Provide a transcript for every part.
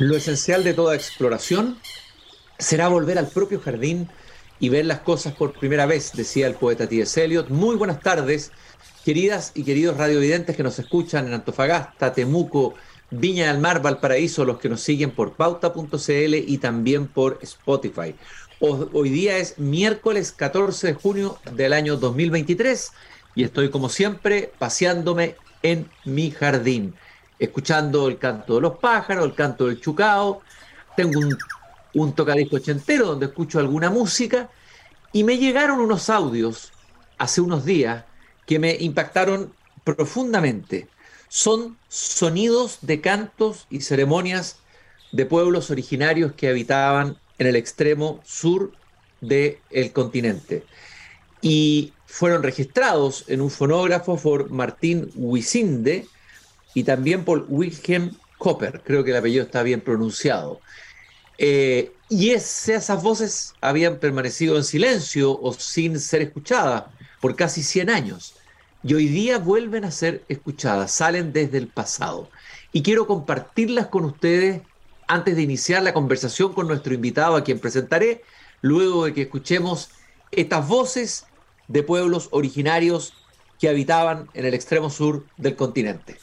Lo esencial de toda exploración será volver al propio jardín y ver las cosas por primera vez, decía el poeta T.S. Eliot. Muy buenas tardes, queridas y queridos radiovidentes que nos escuchan en Antofagasta, Temuco, Viña del Mar, Valparaíso, los que nos siguen por pauta.cl y también por Spotify. Hoy día es miércoles 14 de junio del año 2023 y estoy como siempre paseándome en mi jardín, escuchando el canto de los pájaros, el canto del chucao. Tengo un, un tocadisco ochentero donde escucho alguna música y me llegaron unos audios hace unos días que me impactaron profundamente. Son sonidos de cantos y ceremonias de pueblos originarios que habitaban en el extremo sur del continente. Y fueron registrados en un fonógrafo por Martín Wisinde y también por Wilhelm Copper, creo que el apellido está bien pronunciado. Eh, y esas voces habían permanecido en silencio o sin ser escuchadas por casi 100 años. Y hoy día vuelven a ser escuchadas, salen desde el pasado. Y quiero compartirlas con ustedes antes de iniciar la conversación con nuestro invitado, a quien presentaré, luego de que escuchemos estas voces de pueblos originarios que habitaban en el extremo sur del continente.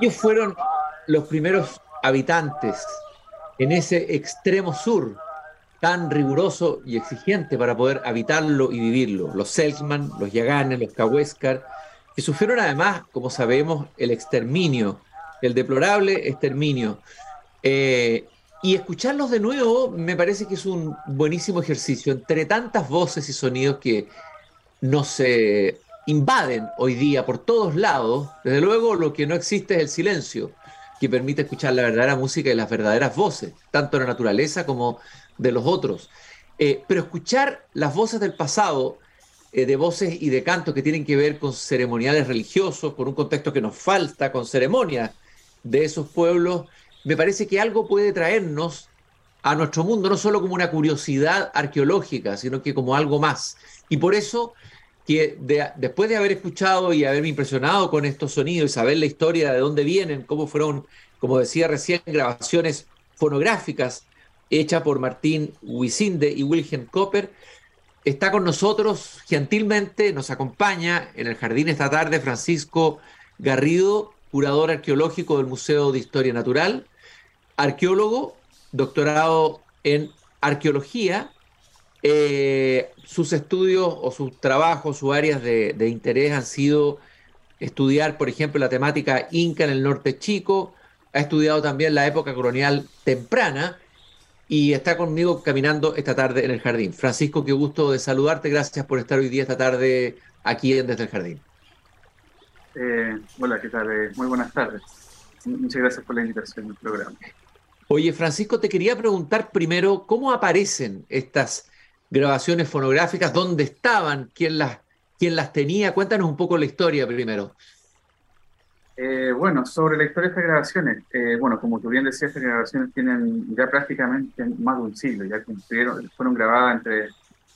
Ellos fueron los primeros habitantes en ese extremo sur tan riguroso y exigente para poder habitarlo y vivirlo. Los Selkman, los Yaganes, los Cahuéscar, que sufrieron además, como sabemos, el exterminio, el deplorable exterminio. Eh, y escucharlos de nuevo me parece que es un buenísimo ejercicio entre tantas voces y sonidos que nos invaden hoy día por todos lados. Desde luego lo que no existe es el silencio, que permite escuchar la verdadera música y las verdaderas voces, tanto de la naturaleza como de los otros. Eh, pero escuchar las voces del pasado, eh, de voces y de cantos que tienen que ver con ceremoniales religiosos, con un contexto que nos falta, con ceremonias de esos pueblos, me parece que algo puede traernos a nuestro mundo, no solo como una curiosidad arqueológica, sino que como algo más. Y por eso que después de haber escuchado y haberme impresionado con estos sonidos y saber la historia de dónde vienen, cómo fueron, como decía recién, grabaciones fonográficas hechas por Martín Wisinde y Wilhelm Copper, está con nosotros gentilmente, nos acompaña en el jardín esta tarde Francisco Garrido, curador arqueológico del Museo de Historia Natural, arqueólogo, doctorado en arqueología eh, sus estudios o sus trabajos, sus áreas de, interés han sido estudiar, por ejemplo, la temática inca en el norte chico, ha estudiado también la época colonial temprana y está conmigo caminando esta tarde en el jardín. Francisco, qué gusto de saludarte, gracias por estar hoy día esta tarde aquí Desde el Jardín. Eh, hola, ¿qué tal? Eh, muy buenas tardes. Muchas gracias por la invitación al programa. Oye, Francisco, te quería preguntar primero, ¿cómo aparecen estas grabaciones fonográficas, dónde estaban, quién las, quién las tenía. Cuéntanos un poco la historia primero. Eh, bueno, sobre la historia de estas grabaciones, eh, bueno, como tú bien decías, estas grabaciones tienen ya prácticamente más de un siglo, ya cumplieron, fueron grabadas entre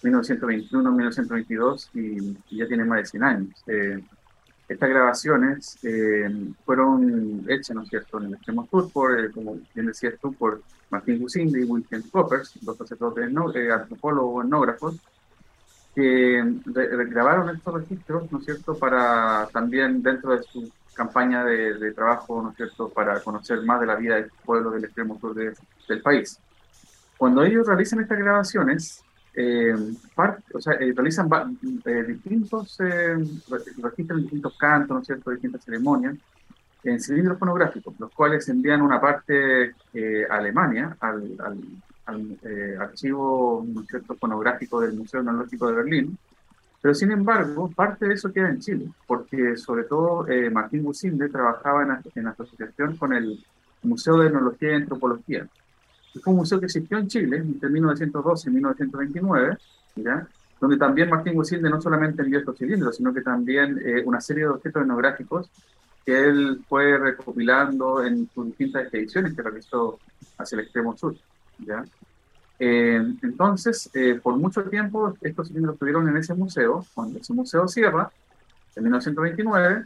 1921 y 1922 y, ya tienen más de 100 años. Eh, estas grabaciones fueron hechas, ¿no es cierto?, en el extremo sur, por, como bien decías tú, por Martín Gusinde y Wilhelm Coppers, dos sacerdotes eh, antropólogos etnógrafos, que grabaron estos registros, ¿no es cierto?, para también dentro de su campaña de, trabajo, ¿no es cierto?, para conocer más de la vida del pueblo del extremo sur del país. Cuando ellos realizan estas grabaciones, eh, o sea, eh, realizan eh, distintos, registran distintos cantos, ¿no es cierto?, distintas ceremonias en cilindros fonográficos, los cuales envían una parte a Alemania, al, al archivo ¿no es cierto? fonográfico del Museo Etnológico de Berlín, pero sin embargo, parte de eso queda en Chile, porque sobre todo Martín Businde trabajaba en, en asociación con el Museo de Etnología y Antropología, fue un museo que existió en Chile entre 1912 y 1929, donde también Martín Gusilde no solamente envió estos cilindros, sino que también eh, una serie de objetos etnográficos que él fue recopilando en sus distintas expediciones que realizó hacia el extremo sur. ¿ya? Eh, entonces, eh, por mucho tiempo, estos cilindros estuvieron en ese museo. Cuando ese museo cierra, en 1929,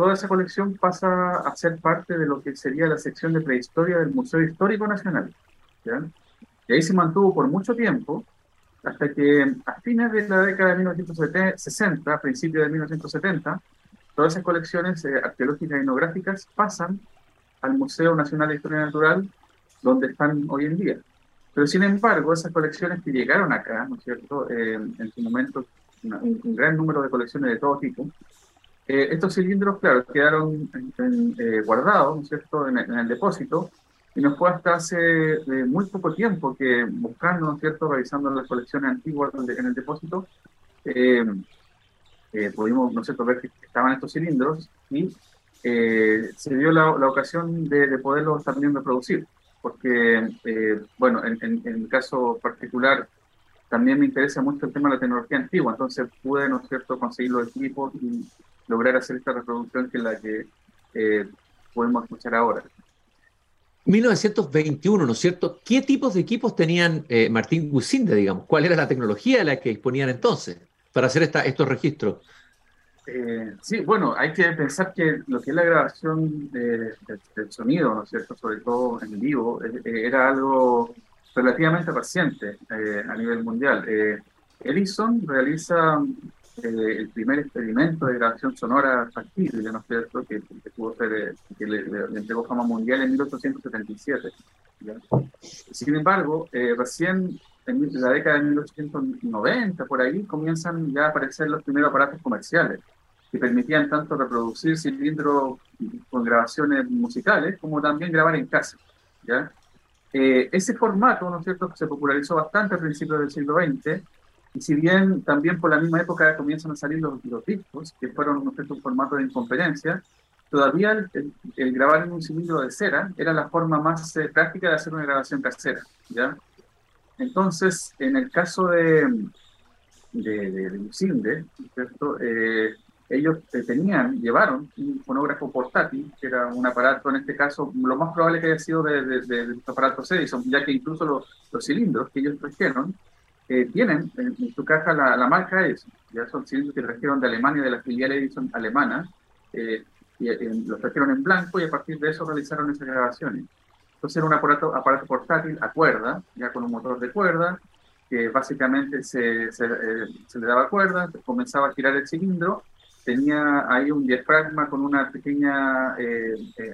toda esa colección pasa a ser parte de lo que sería la sección de prehistoria del Museo Histórico Nacional. Y ahí se mantuvo por mucho tiempo, hasta que a fines de la década de 1960, a principios de 1970, todas esas colecciones eh, arqueológicas y etnográficas pasan al Museo Nacional de Historia Natural, donde están hoy en día. Pero sin embargo, esas colecciones que llegaron acá, ¿no es cierto?, eh, en su momento, un, gran número de colecciones de todo tipo, eh, estos cilindros, claro, quedaron eh, guardados, ¿no es cierto?, en el, depósito, y nos fue hasta hace eh, muy poco tiempo que buscando, ¿no es cierto?, revisando las colecciones antiguas en el depósito, pudimos, ¿no es cierto?, ver que estaban estos cilindros y se dio la, ocasión de, poderlos también reproducir, porque, bueno, en, en, en el caso particular, también me interesa mucho el tema de la tecnología antigua, entonces pude, ¿no es cierto?, conseguir los equipos y lograr hacer esta reproducción que es la que eh, podemos escuchar ahora. 1921, ¿no es cierto? ¿Qué tipos de equipos tenían eh, Martín Gusinde, digamos? ¿Cuál era la tecnología de la que disponían entonces para hacer esta, estos registros? Eh, sí, bueno, hay que pensar que lo que es la grabación del sonido, ¿no es cierto? Sobre todo en vivo, era algo relativamente reciente a nivel mundial. Edison realiza eh, el primer experimento de grabación sonora factible, ¿no es cierto?, que, que, ser, eh, que le, entregó fama mundial en 1877. Sin embargo, eh, recién en la década de 1890, por ahí, comienzan ya a aparecer los primeros aparatos comerciales que permitían tanto reproducir cilindros con grabaciones musicales como también grabar en casa. ¿ya? ese formato, ¿no es cierto?, se popularizó bastante a principios del siglo XX y si bien también por la misma época comienzan a salir los, los discos, que fueron un formato de inconferencia, todavía el, grabar en un cilindro de cera era la forma más eh, práctica de hacer una grabación casera. ¿ya? Entonces, en el caso de, de, de, eh, ellos eh, tenían, llevaron un fonógrafo portátil, que era un aparato, en este caso, lo más probable que haya sido de, de, de, de aparatos Edison, ya que incluso los, los cilindros que ellos trajeron tienen en, su caja la, marca Edison. Ya son cilindros que trajeron de Alemania, de la filial Edison alemana, eh, y eh, los trajeron en blanco y a partir de eso realizaron esas grabaciones. Entonces era un aparato, aparato portátil a cuerda, ya con un motor de cuerda, que básicamente se, se, eh, se le daba cuerda, comenzaba a girar el cilindro, tenía ahí un diafragma con una pequeña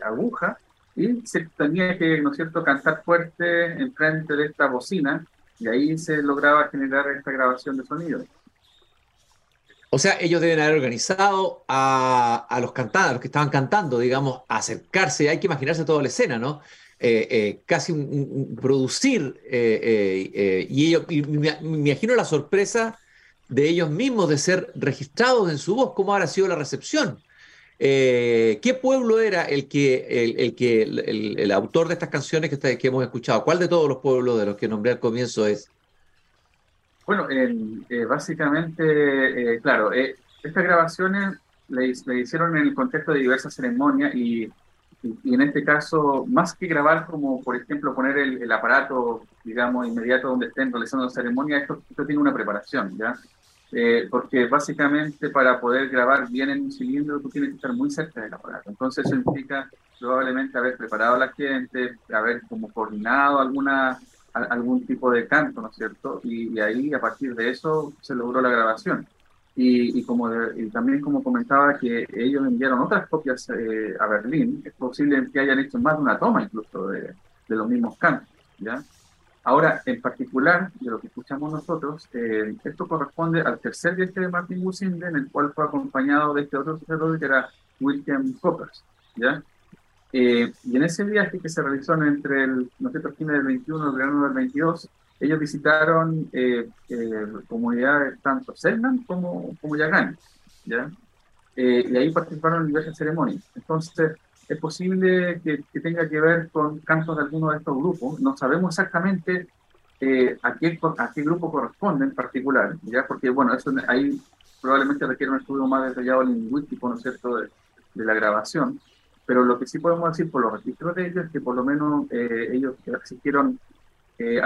aguja y se tenía que, ¿no es cierto?, cantar fuerte en frente de esta bocina y ahí se lograba generar esta grabación de sonido. O sea, ellos deben haber organizado a, los cantantes, a los que estaban cantando, digamos, acercarse. Hay que imaginarse toda la escena, ¿no? Eh, eh, casi producir. Eh, y, ellos, me, imagino la sorpresa de ellos mismos de ser registrados en su voz. ¿Cómo habrá sido la recepción? Eh, ¿Qué pueblo era el que, el, que el, autor de estas canciones que, hemos escuchado? ¿Cuál de todos los pueblos de los que nombré al comienzo es? Bueno, eh, básicamente, eh, claro, estas grabaciones le, hicieron en el contexto de diversas ceremonias y, y, en este caso, más que grabar como, por ejemplo, poner el, aparato, digamos, inmediato donde estén realizando la ceremonia, esto, esto tiene una preparación, ¿ya? Eh, porque básicamente para poder grabar bien en un cilindro tú tienes que estar muy cerca del aparato. Entonces eso implica probablemente haber preparado a la gente, haber como coordinado alguna, algún tipo de canto, ¿no es cierto? Y, ahí, a partir de eso, se logró la grabación. Y, como también como comentaba que ellos enviaron otras copias eh, a Berlín, es posible que hayan hecho más de una toma incluso de, de los mismos cantos, ¿ya? Ahora, en particular, de lo que escuchamos nosotros, eh, esto corresponde al tercer viaje de Martin Businde, en el cual fue acompañado de este otro sacerdote que era William Coppers, ¿ya? Eh, y en ese viaje que se realizó entre el, no sé, del 21 y el verano del 22, ellos visitaron eh, eh, comunidades tanto Selman como, como Yagán, ¿ya? y ahí participaron en diversas ceremonias. Entonces, es posible que, tenga que ver con cantos de alguno de estos grupos. No sabemos exactamente a, qué, a qué grupo corresponde en particular, ¿ya? porque bueno, eso ahí probablemente requiere un estudio más detallado lingüístico, ¿no es cierto?, de, de la grabación. Pero lo que sí podemos decir por los registros de ellos es que por lo menos eh, ellos asistieron, eh,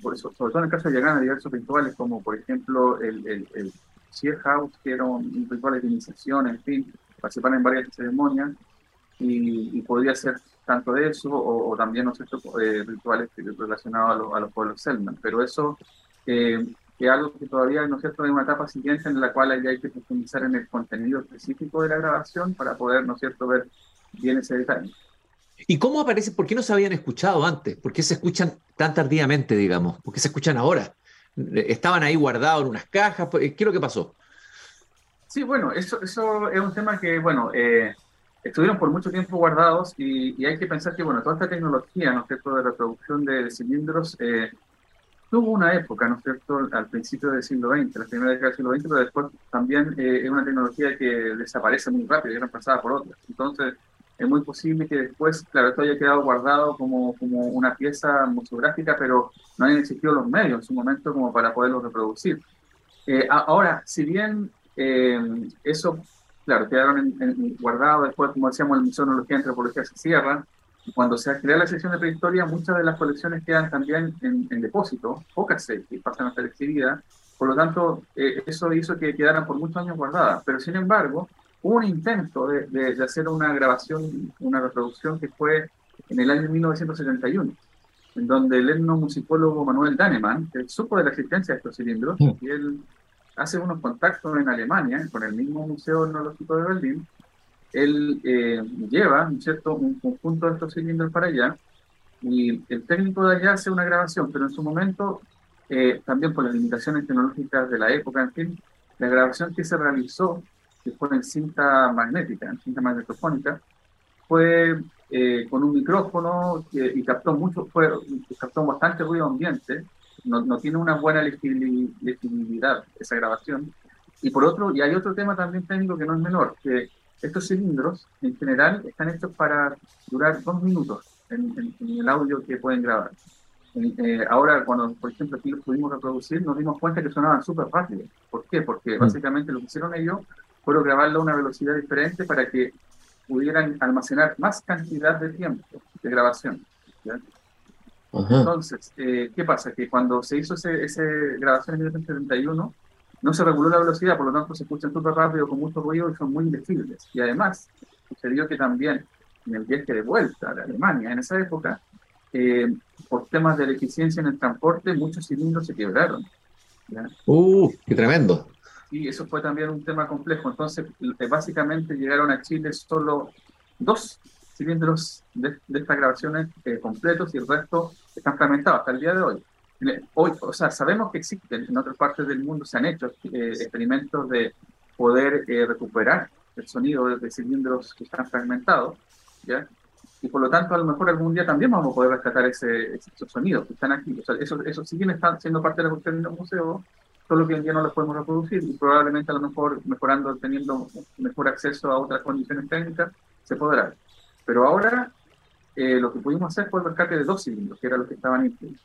por eso, sobre todo en el caso de llegar a diversos rituales, como por ejemplo el, el, el House, que era un, ritual de iniciación, en fin, participaron en varias ceremonias, y, podría ser tanto de eso o, también ¿no eh, rituales relacionados a, los pueblos Selman. Pero eso es algo que todavía ¿no es cierto? hay una etapa siguiente en la cual hay que profundizar en el contenido específico de la grabación para poder ¿no cierto? ver viene ese detalle. ¿Y cómo aparece? ¿Por qué no se habían escuchado antes? ¿Por qué se escuchan tan tardíamente, digamos? ¿Por qué se escuchan ahora? ¿Estaban ahí guardados en unas cajas? ¿Qué es lo que pasó? Sí, bueno, eso, eso es un tema que, bueno, eh, estuvieron por mucho tiempo guardados y, hay que pensar que, bueno, toda esta tecnología, ¿no es cierto?, de reproducción de cilindros, eh, tuvo una época, ¿no es cierto?, al principio del siglo XX, la primera década del siglo XX, pero después también eh, es una tecnología que desaparece muy rápido y es reemplazada por otras. Entonces, es muy posible que después, claro, esto haya quedado guardado como, como una pieza museográfica, pero no hayan existido los medios en su momento como para poderlo reproducir. Eh, ahora, si bien eh, eso, claro, quedaron guardados, después, como decíamos, el Museo de Etnología y Antropología se cierra, y cuando se crea la sección de prehistoria, muchas de las colecciones quedan también en, depósito, pocas se pasan a ser exhibidas, por lo tanto, eh, eso hizo que quedaran por muchos años guardadas, pero sin embargo, hubo un intento de, de, hacer una grabación, una reproducción que fue en el año 1971, en donde el etnomusicólogo Manuel Daneman, que supo de la existencia de estos cilindros, y él hace unos contactos en Alemania con el mismo Museo Etnológico de Berlín, él eh, lleva ¿cierto? un conjunto de estos cilindros para allá y el técnico de allá hace una grabación, pero en su momento, eh, también por las limitaciones tecnológicas de la época, en fin, la grabación que se realizó que fue en cinta magnética, en cinta magnetofónica, fue eh, con un micrófono y captó mucho, fue, captó bastante ruido ambiente, no, no tiene una buena legibilidad esa grabación. Y por otro, y hay otro tema también técnico que no es menor, que estos cilindros en general están hechos para durar dos minutos en, el audio que pueden grabar. Eh, ahora, cuando, por ejemplo, aquí los pudimos reproducir, nos dimos cuenta que sonaban súper rápido. ¿Por qué? Porque mm. básicamente lo que hicieron ellos fueron grabarlo a una velocidad diferente para que pudieran almacenar más cantidad de tiempo de grabación. Entonces, eh, ¿qué pasa? Que cuando se hizo esa ese grabación en 1971, no se reguló la velocidad, por lo tanto se escuchan súper rápido, con mucho ruido y son muy indecibles. Y además, sucedió que también en el viaje de vuelta a Alemania, en esa época, eh, por temas de eficiencia en el transporte, muchos cilindros se quebraron. ¡Uh! ¡Qué tremendo! y eso fue también un tema complejo. Entonces, eh, básicamente llegaron a Chile solo dos cilindros de, estas grabaciones eh, completos y el resto están fragmentados hasta el día de hoy. Hoy, o sea, sabemos que existen en otras partes del mundo, se han hecho eh, experimentos de poder recuperar el sonido de, cilindros que están fragmentados, ¿ya? Y por lo tanto, a lo mejor algún día también vamos a poder rescatar ese, esos sonidos que están aquí. O sea, eso, eso sí bien están siendo parte de la cuestión del museo, solo que hoy en día no los podemos reproducir y probablemente a lo mejor mejorando, teniendo mejor acceso a otras condiciones técnicas, se podrá. Pero ahora eh, lo que pudimos hacer fue el rescate de dos cilindros, que era lo que estaban incluidos.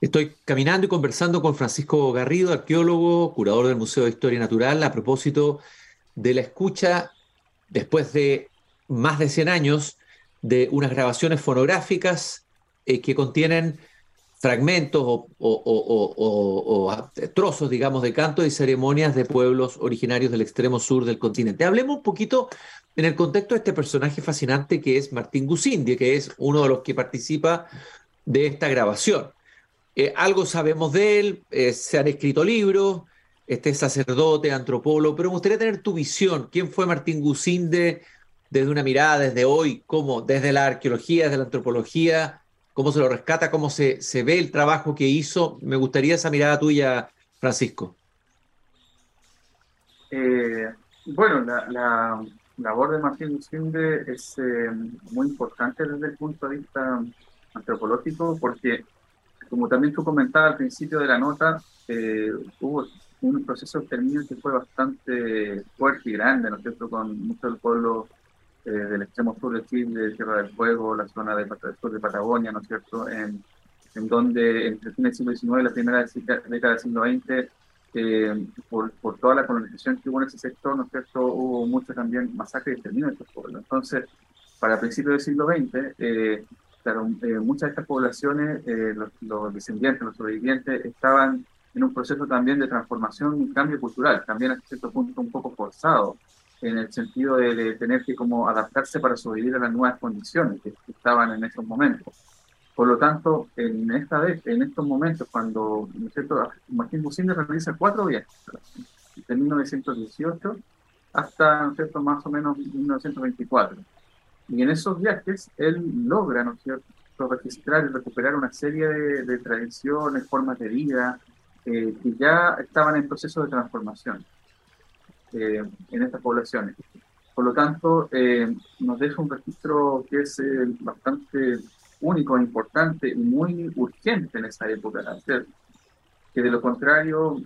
Estoy caminando y conversando con Francisco Garrido, arqueólogo, curador del Museo de Historia Natural, a propósito de la escucha después de más de 100 años de unas grabaciones fonográficas eh, que contienen fragmentos o, trozos, digamos, de canto y ceremonias de pueblos originarios del extremo sur del continente. Hablemos un poquito en el contexto de este personaje fascinante que es Martín Gusindi, que es uno de los que participa de esta grabación. Eh, algo sabemos de él, eh, se han escrito libros, este sacerdote, antropólogo, pero me gustaría tener tu visión. ¿Quién fue Martín Gusinde desde una mirada, desde hoy, cómo, desde la arqueología, desde la antropología, cómo se lo rescata, cómo se, se ve el trabajo que hizo? Me gustaría esa mirada tuya, Francisco. Eh, bueno, la, labor de Martín Gusinde es muy importante desde el punto de vista antropológico porque como también tú comentabas al principio de la nota, eh, hubo un proceso de exterminio que fue bastante fuerte y grande, ¿no es cierto?, con mucho del pueblo eh, del extremo sur de Chile, Tierra del Fuego, la zona del sur de Patagonia, ¿no es cierto?, en, en donde entre el fin del siglo XIX y la primera década del siglo XX, eh, por, por, toda la colonización que hubo en ese sector, ¿no es cierto?, hubo mucho también masacre y exterminio de estos pueblos. Entonces, para principios del siglo XX, Claro, eh, muchas de estas poblaciones, eh, los, descendientes, los sobrevivientes, estaban en un proceso también de transformación y cambio cultural, también a cierto punto un poco forzado, en el sentido de, tener que como adaptarse para sobrevivir a las nuevas condiciones que, estaban en esos momentos. Por lo tanto, en, esta vez, en estos momentos, cuando ¿no es cierto? Martín Businde realiza cuatro viajes, de 1918 hasta ¿no es cierto? más o menos 1924 y en esos viajes él logra, ¿no es cierto?, registrar y recuperar una serie de, tradiciones, formas de vida eh, que ya estaban en proceso de transformación eh, en estas poblaciones. Por lo tanto, eh, nos deja un registro que es bastante único, importante muy urgente en esa época, que de lo contrario,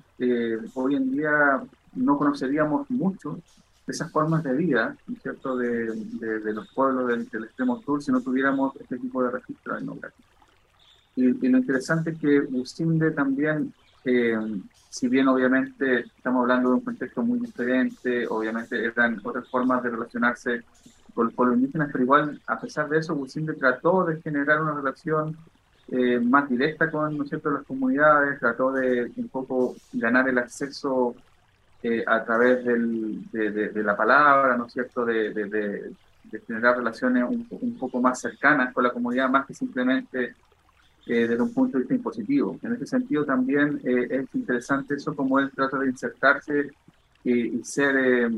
hoy en día no conoceríamos mucho esas formas de vida, ¿cierto?, de, de, los pueblos del, extremo sur si no tuviéramos este tipo de registro etnográfico. Y, lo interesante es que Businde también, eh, si bien obviamente estamos hablando de un contexto muy diferente, obviamente eran otras formas de relacionarse con los indígenas, pero igual, a pesar de eso, Businde trató de generar una relación eh, más directa con ¿no cierto? las comunidades, trató de un poco ganar el acceso eh, a través del, de, la palabra, ¿no es cierto?, de, generar relaciones un, poco más cercanas con la comunidad, más que simplemente eh, desde un punto de vista impositivo. En ese sentido también eh, es interesante eso como él trata de insertarse y, ser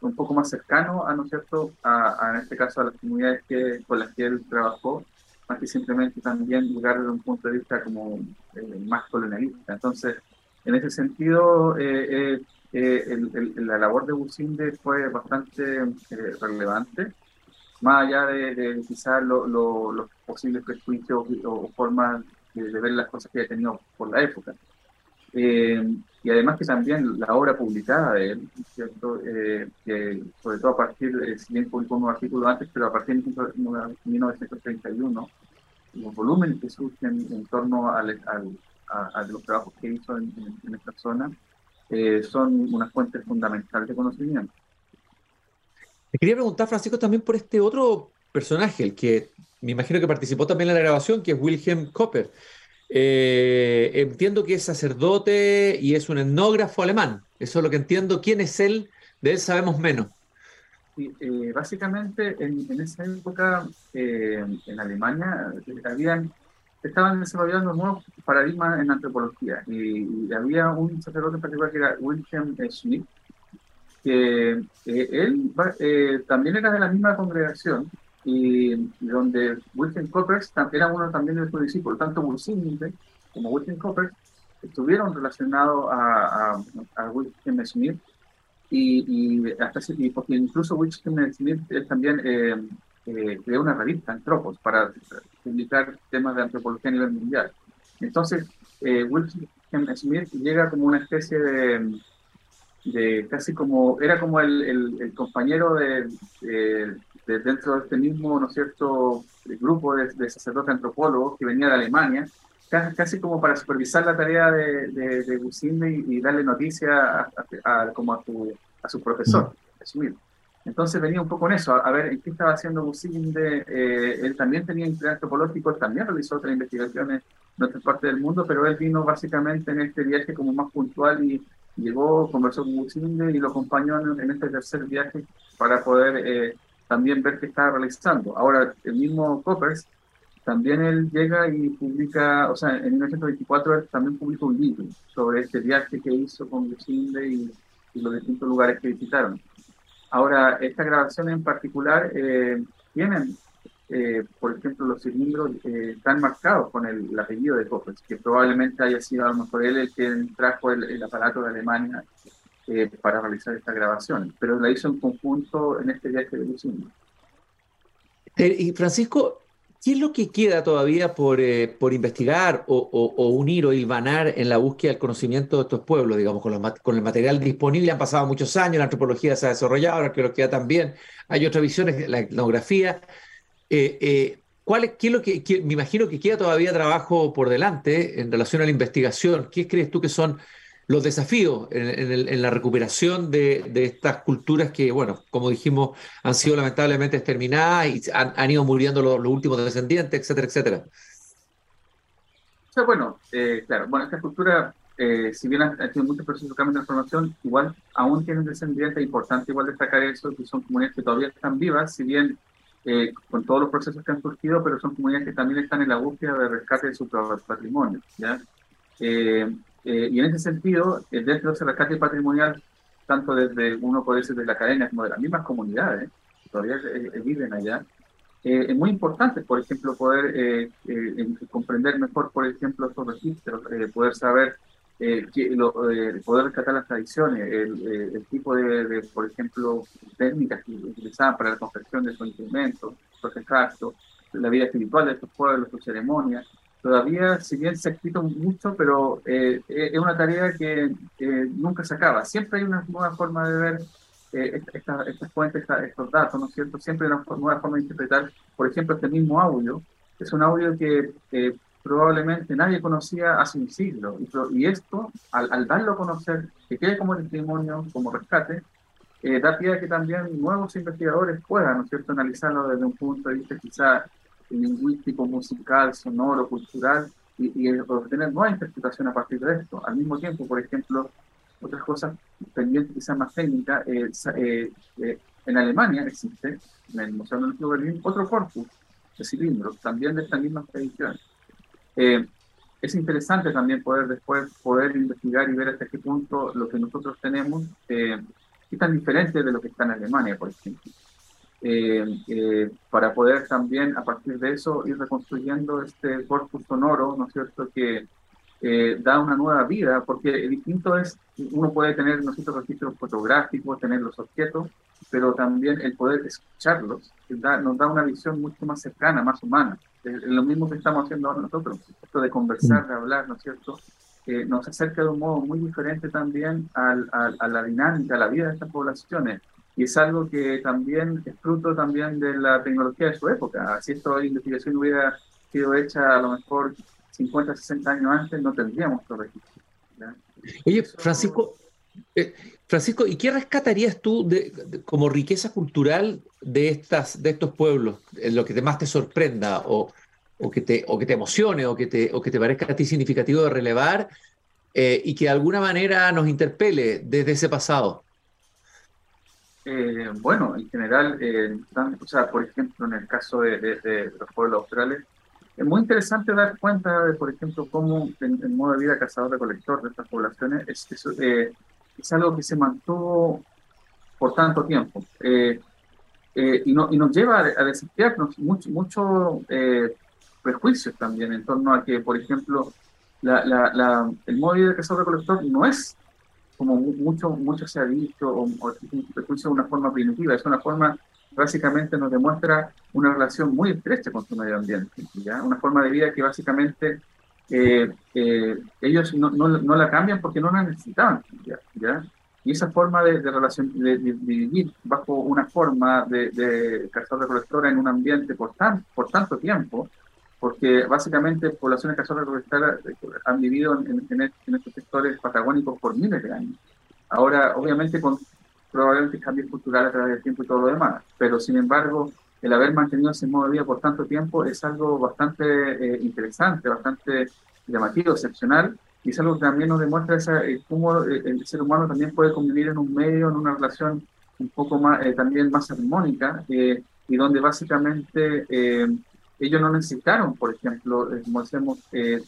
un poco más cercano, a, ¿no es cierto?, a, en este caso a las comunidades que, con las que él trabajó, más que simplemente también llegar desde un punto de vista como más colonialista. Entonces, en ese sentido, eh, eh, la labor de Businde fue bastante eh, relevante, más allá de, quizás los posibles prejuicios o, formas de, ver las cosas que ha tenido por la época. Eh, y además que también la obra publicada de él, ¿cierto? que sobre todo a partir, de, si bien publicó un artículo antes, pero a partir de 1931, los volúmenes que surgen en torno a, los trabajos que hizo en, esta zona, eh, son unas fuentes fundamentales de conocimiento. Te quería preguntar, Francisco, también por este otro personaje, el que me imagino que participó también en la grabación, que es Wilhelm Copper. Eh, entiendo que es sacerdote y es un etnógrafo alemán. Eso es lo que entiendo. ¿Quién es él? De él sabemos menos. Eh, básicamente, en, esa época, en Alemania, habían estaban desarrollando nuevos paradigmas en antropología y, había un sacerdote en particular que era Wilhelm Schmidt, que eh, él eh, también era de la misma congregación y donde Wilhelm Coppers era uno también de sus discípulos, tanto Wilson como Wilhelm Coppers estuvieron relacionados a, a, Schmidt y, hasta, y porque incluso Wilhelm Schmidt él también eh, eh, creó una revista, Antropos, para publicar temas de antropología a nivel mundial. Entonces, eh, Smith llega como una especie de, de casi como, era como el, el, compañero de, dentro de este mismo, ¿no es cierto?, grupo de, sacerdotes antropólogos que venía de Alemania, casi, como para supervisar la tarea de, de, y, darle noticia a, como a, a su profesor, Smith. Entonces venía un poco en eso, a, ver en qué estaba haciendo Businde. Eh, él también tenía interés antropológico, él también realizó otras investigaciones en otra parte del mundo, pero él vino básicamente en este viaje como más puntual y llegó, conversó con Businde y lo acompañó en, este tercer viaje para poder eh, también ver qué estaba realizando. Ahora, el mismo Coppers también él llega y publica, o sea, en 1924 él también publicó un libro sobre este viaje que hizo con Lucinda y, los distintos lugares que visitaron. Ahora, esta grabación en particular eh, tienen, eh, por ejemplo, los cilindros eh, están marcados con el, apellido de Coppels, que probablemente haya sido a lo mejor él el que trajo el, aparato de Alemania eh, para realizar esta grabación, pero la hizo en conjunto en este viaje de Lucinda. y Francisco, ¿Qué es lo que queda todavía por, eh, por investigar o, unir o hilvanar en la búsqueda del conocimiento de estos pueblos, digamos, con, el material disponible? Han pasado muchos años, la antropología se ha desarrollado, la arqueología también, hay otras visiones, la etnografía. Eh, eh, ¿cuál es, qué es lo que, me imagino que queda todavía trabajo por delante en relación a la investigación? ¿Qué crees tú que son los desafíos en, la recuperación de, estas culturas que, bueno, como dijimos, han sido lamentablemente exterminadas y han, ido muriendo los, últimos descendientes, etcétera, etcétera. O sea, bueno, eh, claro, bueno, esta cultura, eh, si bien ha, tenido muchos procesos de cambio de transformación, igual aún tienen descendientes, es importante igual destacar eso, que son comunidades que todavía están vivas, si bien eh, con todos los procesos que han surgido, pero son comunidades que también están en la búsqueda de rescate de su patrimonio, ¿ya? Eh, y en ese sentido, eh, dentro de ese rescate patrimonial, tanto desde uno puede ser de la academia como de las mismas comunidades que todavía eh, viven allá, es muy importante, por ejemplo, poder comprender mejor, por ejemplo, estos registros, poder saber, lo, poder rescatar las tradiciones, el, tipo de, por ejemplo, técnicas que utilizaban para la confección de sus instrumentos, los extractos, la vida espiritual de estos pueblos, sus ceremonias, todavía, si bien se ha escrito mucho, pero eh, eh, es una tarea que, nunca se acaba. Siempre hay una nueva forma de ver eh, estas fuentes, estos datos, ¿no es cierto? Siempre hay una nueva forma de interpretar, por ejemplo, este mismo audio. Es un audio que probablemente nadie conocía hace un siglo. Y, esto, al, darlo a conocer, que quede como testimonio, como rescate, da pie a que también nuevos investigadores puedan, ¿no es cierto?, analizarlo desde un punto de vista quizá lingüístico, musical, sonoro, cultural, y, y obtener nueva interpretación a partir de esto. Al mismo tiempo, por ejemplo, otras cosas pendientes quizás más técnicas, eh, eh, eh, en Alemania existe, en el Museo del Club Berlín, otro corpus de cilindros, también de estas mismas tradiciones. es interesante también poder después poder investigar y ver hasta qué punto lo que nosotros tenemos es tan diferente de lo que está en Alemania, por ejemplo. Eh, eh, para poder también a partir de eso ir reconstruyendo este corpus sonoro, ¿no es cierto?, que eh, da una nueva vida, porque distinto es, uno puede tener, ¿no registros fotográficos, tener los objetos, pero también el poder escucharlos nos da una visión mucho más cercana, más humana. Es lo mismo que estamos haciendo ahora nosotros, esto de conversar, de hablar, ¿no es cierto?, nos acerca de un modo muy diferente también a la dinámica, a la vida de estas poblaciones y es algo que también es fruto también de la tecnología de su época. Si esta investigación hubiera sido hecha a lo mejor 50, 60 años antes, no tendríamos todo registro. Oye, Francisco, eh, Francisco, ¿y qué rescatarías tú de, como riqueza cultural de, estas, de estos pueblos? Lo que más te sorprenda o, o, que, te, o que te emocione o que te, o que te parezca a ti significativo de relevar eh, y que de alguna manera nos interpele desde ese pasado. Eh, bueno, en general, eh, o sea, por ejemplo, en el caso de, los pueblos australes, es muy interesante dar cuenta de, por ejemplo, cómo el, modo de vida cazador-recolector de estas poblaciones es, eh, es, algo que se mantuvo por tanto tiempo. y, no, y, nos lleva a, desafiarnos mucho, mucho prejuicios también en torno a que, por ejemplo, la, la, el modo de vida cazador-recolector no es como mucho, mucho se ha dicho, o, o una forma primitiva, es una forma, básicamente nos demuestra una relación muy estrecha con su medio ambiente, ¿ya? una forma de vida que básicamente eh, eh, ellos no, no, no, la cambian porque no la necesitaban, ¿ya? Y esa forma de, de relación, de, vivir bajo una forma de, de cazador-recolectora en un ambiente por, tan, por tanto tiempo, porque básicamente poblaciones cazadores eh, han vivido en, en, estos sectores patagónicos por miles de años. Ahora, obviamente, con probablemente cambios culturales a través del tiempo y todo lo demás, pero sin embargo, el haber mantenido ese modo de vida por tanto tiempo es algo bastante eh, interesante, bastante llamativo, excepcional, y es algo que también nos demuestra esa, eh, cómo el ser humano también puede convivir en un medio, en una relación un poco más, también más armónica, y donde básicamente ellos no necesitaron, por ejemplo, como decimos,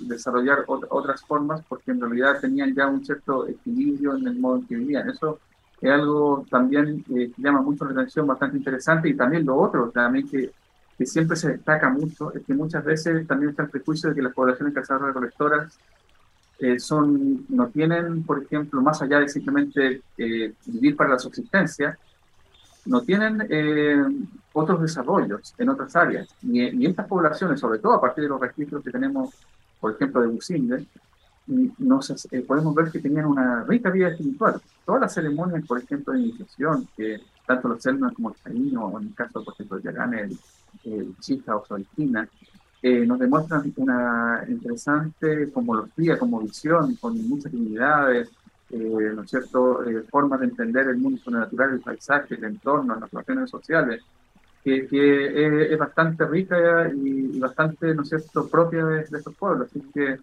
desarrollar otras formas porque en realidad tenían ya un cierto equilibrio en el modo en que vivían. Eso es algo también que llama mucho la atención, bastante interesante, y también lo otro, también que, que siempre se destaca mucho, es que muchas veces también está el prejuicio de que las poblaciones cazadoras recolectoras eh, son, no tienen, por ejemplo, más allá de simplemente eh, vivir para la subsistencia, no tienen eh, otros desarrollos en otras áreas. Y, y, estas poblaciones, sobre todo a partir de los registros que tenemos, por ejemplo, de Businde, nos, podemos ver que tenían una rica vida espiritual. Todas las ceremonias, por ejemplo, de iniciación, que tanto los Selman como el Caíno, o en el caso, por ejemplo, de Yagán, el, el Chica o Solistina, eh, nos demuestran una interesante cosmología, como visión, con muchas divinidades, eh, ¿no es cierto?, eh, formas de entender el mundo natural, el paisaje, el entorno, las relaciones sociales, que, que es bastante rica y, bastante, ¿no es cierto?, propia de, estos pueblos. Así que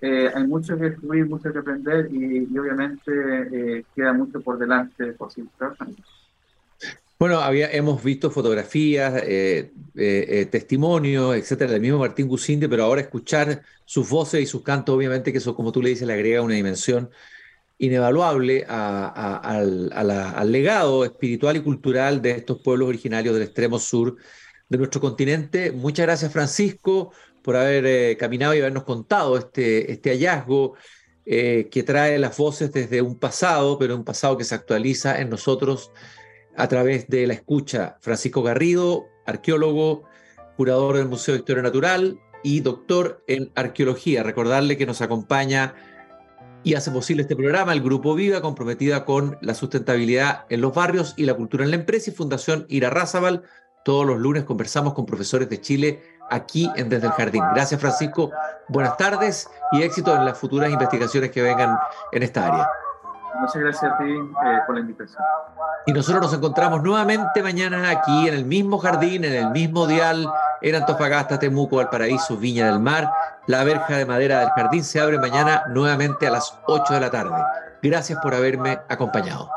hay mucho que descubrir, mucho que aprender y, obviamente queda mucho por delante por. Bueno, había, hemos visto fotografías, eh, eh, eh, testimonios, etcétera, del mismo Martín Gusinde, pero ahora escuchar sus voces y sus cantos, obviamente que eso, como tú le dices, le agrega una dimensión inevaluable al, legado espiritual y cultural de estos pueblos originarios del extremo sur de nuestro continente. Muchas gracias, Francisco, por haber caminado y habernos contado este, este hallazgo que trae las voces desde un pasado, pero un pasado que se actualiza en nosotros a través de la escucha. Francisco Garrido, arqueólogo, curador del Museo de Historia Natural y doctor en arqueología. Recordarle que nos acompaña y hace posible este programa el Grupo Viva, comprometida con la sustentabilidad en los barrios y la cultura en la empresa y Fundación Ira Razabal. Todos los lunes conversamos con profesores de Chile aquí en Desde el Jardín. Gracias Francisco, buenas tardes y éxito en las futuras investigaciones que vengan en esta área. Muchas gracias a ti eh, por la invitación. Y nosotros nos encontramos nuevamente mañana aquí en el mismo jardín, en el mismo dial, en Antofagasta, Temuco, Valparaíso, Viña del Mar. La verja de madera del jardín se abre mañana nuevamente a las 8 de la tarde. Gracias por haberme acompañado.